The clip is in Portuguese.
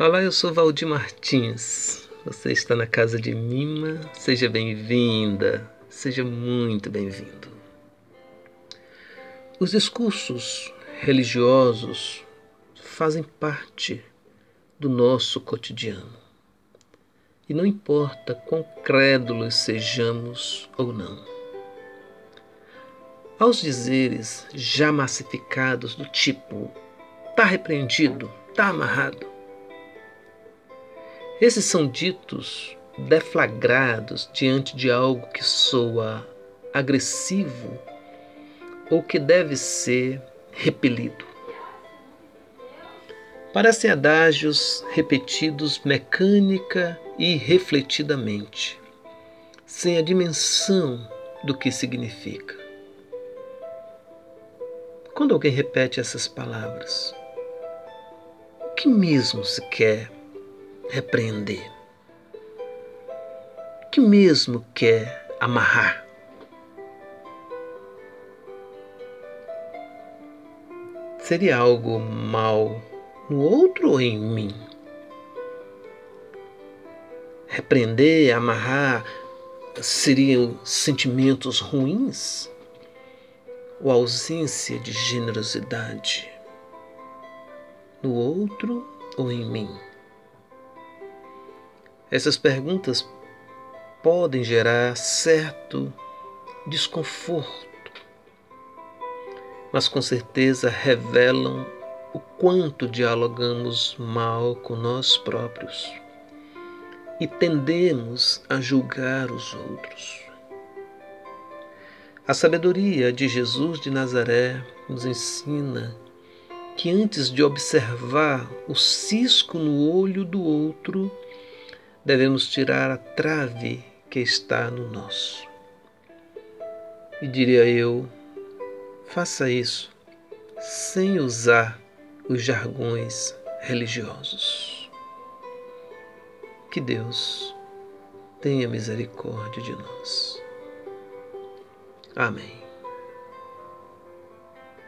Olá, eu sou Valdir Martins. Você está na casa de Mima. Seja bem-vinda, seja muito bem-vindo. Os discursos religiosos fazem parte do nosso cotidiano. E não importa quão crédulos sejamos ou não. Aos dizeres já massificados do tipo está repreendido, está amarrado, esses são ditos deflagrados diante de algo que soa agressivo ou que deve ser repelido. Parecem adágios repetidos mecânica e refletidamente, sem a dimensão do que significa. Quando alguém repete essas palavras, o que mesmo se quer repreender, que mesmo quer amarrar. Seria algo mal no outro ou em mim? Repreender, amarrar, seriam sentimentos ruins? Ou ausência de generosidade? No outro ou em mim? Essas perguntas podem gerar certo desconforto, mas com certeza revelam o quanto dialogamos mal com nós próprios e tendemos a julgar os outros. A sabedoria de Jesus de Nazaré nos ensina que antes de observar o cisco no olho do outro, devemos tirar a trave que está no nosso. E diria eu, faça isso sem usar os jargões religiosos. Que Deus tenha misericórdia de nós. Amém.